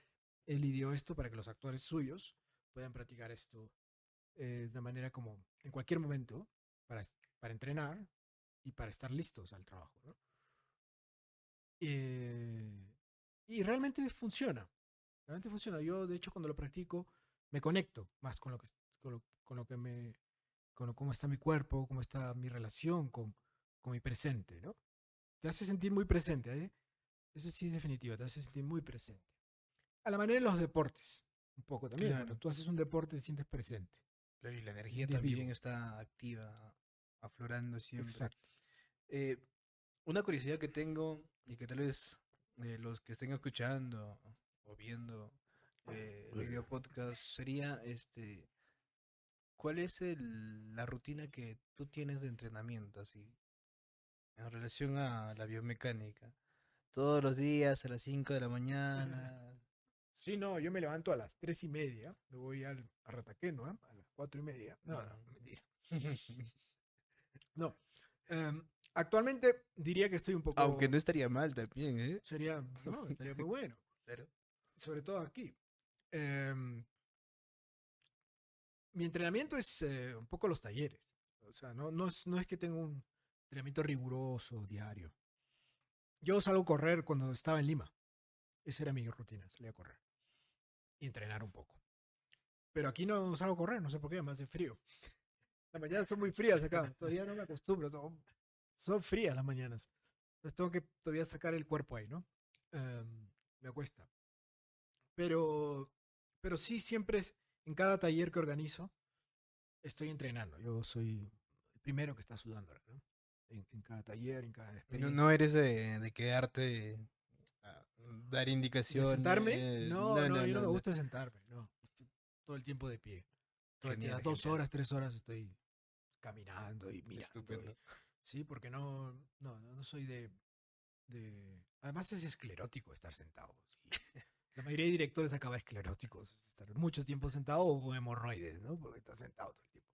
Él ideó esto para que los actores suyos puedan practicar esto eh, de una manera como en cualquier momento para, para entrenar y para estar listos al trabajo. ¿no? Eh, y realmente funciona. Realmente funciona. Yo, de hecho, cuando lo practico, me conecto más con lo que, con lo, con lo que me. con lo- cómo está mi cuerpo, cómo está mi relación con, con mi presente, ¿no? Te hace sentir muy presente, ¿eh? Eso sí es definitivo, te hace sentir muy presente. A la manera de los deportes, un poco también. Claro. Cuando tú haces un deporte, te sientes presente. Claro, y la energía también vivo. está activa, aflorando siempre. Exacto. Eh, una curiosidad que tengo y que tal vez eh, los que estén escuchando o viendo eh, el video podcast sería este ¿cuál es el- la rutina que tú tienes de entrenamiento así en relación a la biomecánica? Todos los días a las 5 de la mañana. Sí, no, yo me levanto a las tres y media, me voy al, a Rataqueno, ¿eh? a las cuatro y media. No, no, mentira. No. em, actualmente diría que estoy un poco. Aunque no estaría mal también, ¿eh? Sería, no, estaría muy bueno. Claro. Sobre todo aquí. Em, mi entrenamiento es eh, un poco los talleres. O sea, no, no, es, no es que tenga un entrenamiento riguroso diario. Yo salgo a correr cuando estaba en Lima. Esa era mi rutina, salir a correr. Y entrenar un poco. Pero aquí no salgo a correr, no sé por qué, me hace frío. Las mañanas son muy frías acá, todavía no me acostumbro, son, son frías las mañanas. Entonces tengo que todavía sacar el cuerpo ahí, ¿no? Em, me cuesta. Pero, pero sí, siempre es, en cada taller que organizo, estoy entrenando. Yo soy el primero que está sudando, ¿no? En, en cada taller, en cada Y No, experiencia. no eres de, de quedarte a dar ¿De indicaciones. sentarme? No, no, yo no, me gusta sentarme, no. Estoy todo el tiempo de pie. Todo el las dos horas, tres horas estoy caminando y mirando. Estupendo. y- sí, porque no, no, no, no soy de, de, Además es esclerótico estar sentado. sí. La mayoría de directores acaba escleróticos, estar mucho tiempo sentado o con hemorroides, ¿no? Porque está sentado todo el tiempo.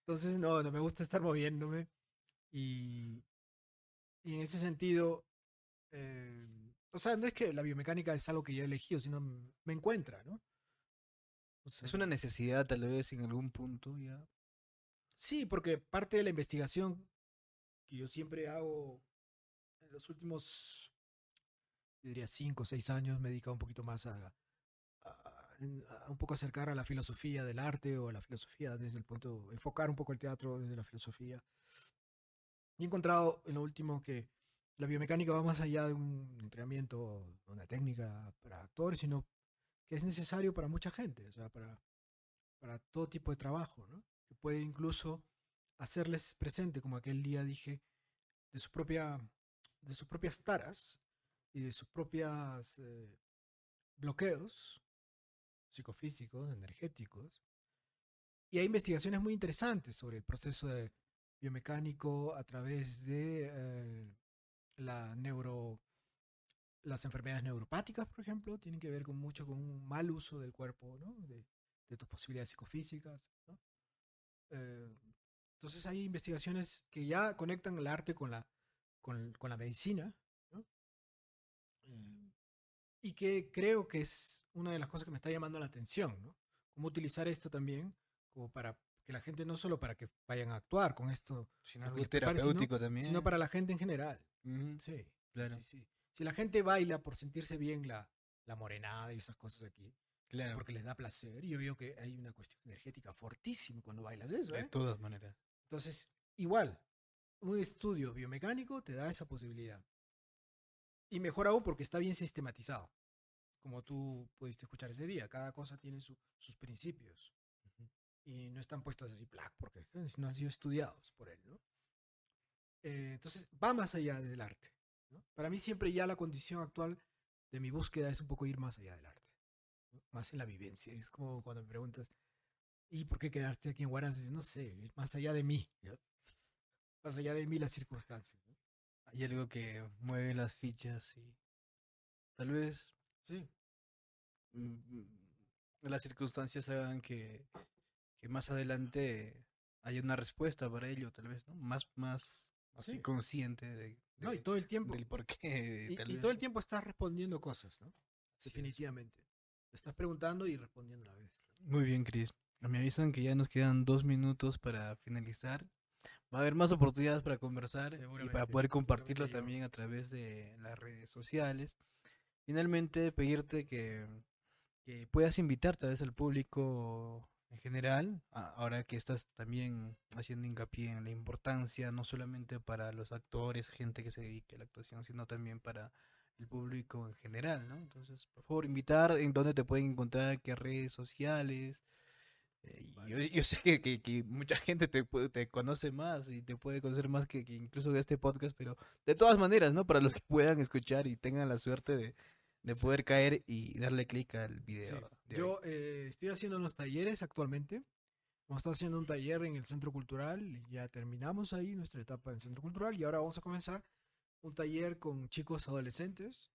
Entonces, no, no me gusta estar moviéndome. Y, y en ese sentido, eh, o sea, no es que la biomecánica es algo que yo he elegido, sino me encuentra, ¿no? O sea, Es una necesidad tal vez en algún punto ya. Sí, porque parte de la investigación que yo siempre hago en los últimos, yo diría, cinco o seis años, me he dedicado un poquito más a, a- a un poco acercar a la filosofía del arte o a la filosofía desde el punto, enfocar un poco el teatro desde la filosofía. Y he encontrado en lo último que la biomecánica va más allá de un entrenamiento, una técnica para actores, sino que es necesario para mucha gente, o sea, para, para todo tipo de trabajo, ¿no? Que puede incluso hacerles presente, como aquel día dije, de su propia, de sus propias taras y de sus propias eh, bloqueos psicofísicos, energéticos. Y hay investigaciones muy interesantes sobre el proceso de biomecánico a través de eh, la neuro, las enfermedades neuropáticas, por ejemplo, tienen que ver con mucho con un mal uso del cuerpo, ¿no? de, de tus posibilidades psicofísicas. ¿no? Eh, entonces hay investigaciones que ya conectan el arte con la, con, con la medicina. Eh, y que creo que es una de las cosas que me está llamando la atención, ¿no? Cómo utilizar esto también como para que la gente no solo para que vayan a actuar con esto, Sino algo prepare, terapéutico también. sino para la gente en general. Sí, sí, Claro. sí, sí. Si la gente baila por sentirse bien la, la morenada y esas cosas aquí, Claro. porque les da placer, yo veo que hay una cuestión energética fortísima cuando bailas eso, De ¿eh? todas maneras. Entonces, igual, un estudio biomecánico te da esa posibilidad. Y mejor aún porque está bien sistematizado. Como tú pudiste escuchar ese día, cada cosa tiene su- sus principios. Y no están puestos así, plac, porque eh, no han sido estudiados por él, ¿no? Eh, entonces, va más allá del arte. ¿no? Para mí siempre ya la condición actual de mi búsqueda es un poco ir más allá del arte. ¿no? Más en la vivencia. Es como cuando me preguntas, ¿y por qué quedarte aquí en Huaraz? No sé, más allá de mí. ¿no? Más allá de mí las circunstancias. Hay algo que mueve las fichas y tal vez Sí. mm, las circunstancias hagan que, que más adelante haya una respuesta para ello, tal vez, ¿no? Más, más así Sí. consciente de, No, y de- todo el tiempo. del porqué. Y, tal y todo el tiempo estás respondiendo cosas, ¿no? Así es. Definitivamente. Estás preguntando y respondiendo a la vez. Muy bien, Chris. Me avisan que ya nos quedan dos minutos para finalizar. Va a haber más oportunidades para conversar y para poder compartirlo también a través de las redes sociales. Finalmente, pedirte que, que puedas invitar tal vez al público en general, ahora que estás también haciendo hincapié en la importancia, no solamente para los actores, gente que se dedique a la actuación, sino también para el público en general, ¿no? Entonces, por favor, invitar en dónde te pueden encontrar, qué redes sociales. Eh, y yo, yo sé que, que- que mucha gente te, te conoce más y te puede conocer más que, que incluso de este podcast, pero de todas maneras, ¿no? Para los que puedan escuchar y tengan la suerte de, de Sí. poder caer y darle clic al video. Sí. Yo eh, estoy haciendo unos talleres actualmente. Hemos estado haciendo un taller en el Centro Cultural. Ya terminamos ahí nuestra etapa en el Centro Cultural y ahora vamos a comenzar un taller con chicos adolescentes,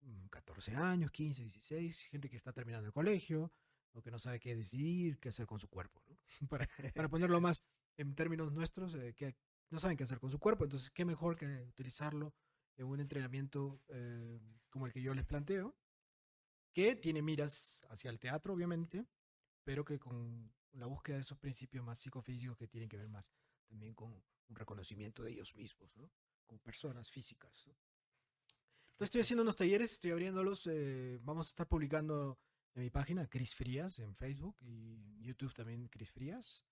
mm, 14 años, 15, 16, gente que está terminando el colegio o que no sabe qué decidir, qué hacer con su cuerpo. ¿no? Para, para ponerlo más en términos nuestros, eh, que no saben qué hacer con su cuerpo. Entonces, qué mejor que utilizarlo en un entrenamiento eh, como el que yo les planteo que tiene miras hacia el teatro, obviamente, pero que con la búsqueda de esos principios más psicofísicos que tienen que ver más también con un reconocimiento de ellos mismos, ¿no? Como personas físicas. ¿no? Entonces estoy haciendo unos talleres, estoy abriéndolos, eh, vamos a estar publicando en mi página Cris Frías en Facebook y en YouTube también Cris Frías.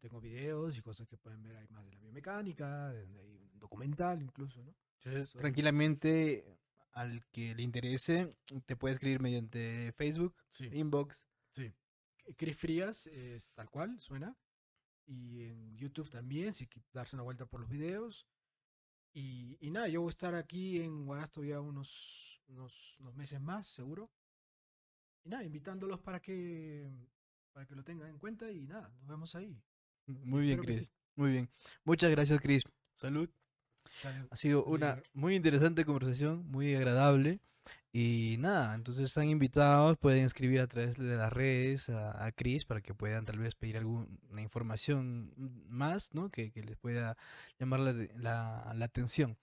Tengo videos y cosas que pueden ver ahí más de la biomecánica, hay un documental incluso, ¿no? Entonces, sobre- tranquilamente, al que le interese, te puede escribir mediante Facebook, Sí. inbox. Sí. Chris Frías es tal cual, suena. Y en YouTube también, si darse una vuelta por los videos. Y, y nada, yo voy a estar aquí en Huaraz todavía unos, unos, unos meses más, seguro. Y nada, invitándolos para que, para que lo tengan en cuenta y nada, nos vemos ahí. Muy bien, Chris. sí. Muy bien. Muchas gracias, Chris. Salud. Salud, Ha sido salud, una muy interesante conversación, muy agradable. Y nada, entonces están invitados, pueden escribir a través de las redes a, a Chris para que puedan tal vez pedir alguna información más, ¿no? Que, que les pueda llamar la, la- la atención.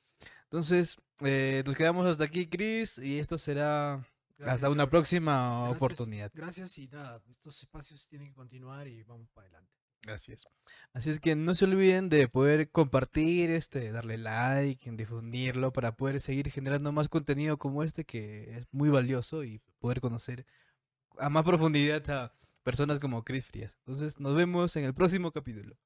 Entonces, eh, nos quedamos hasta aquí, Chris, y esto será Gracias, hasta una próxima Gracias, oportunidad. Gracias y nada, estos espacios tienen que continuar y vamos para adelante. Gracias. Así es que no se olviden de poder compartir este, darle like, difundirlo para poder seguir generando más contenido como este que es muy valioso y poder conocer a más profundidad a personas como Chris Frías. Entonces, nos vemos en el próximo capítulo.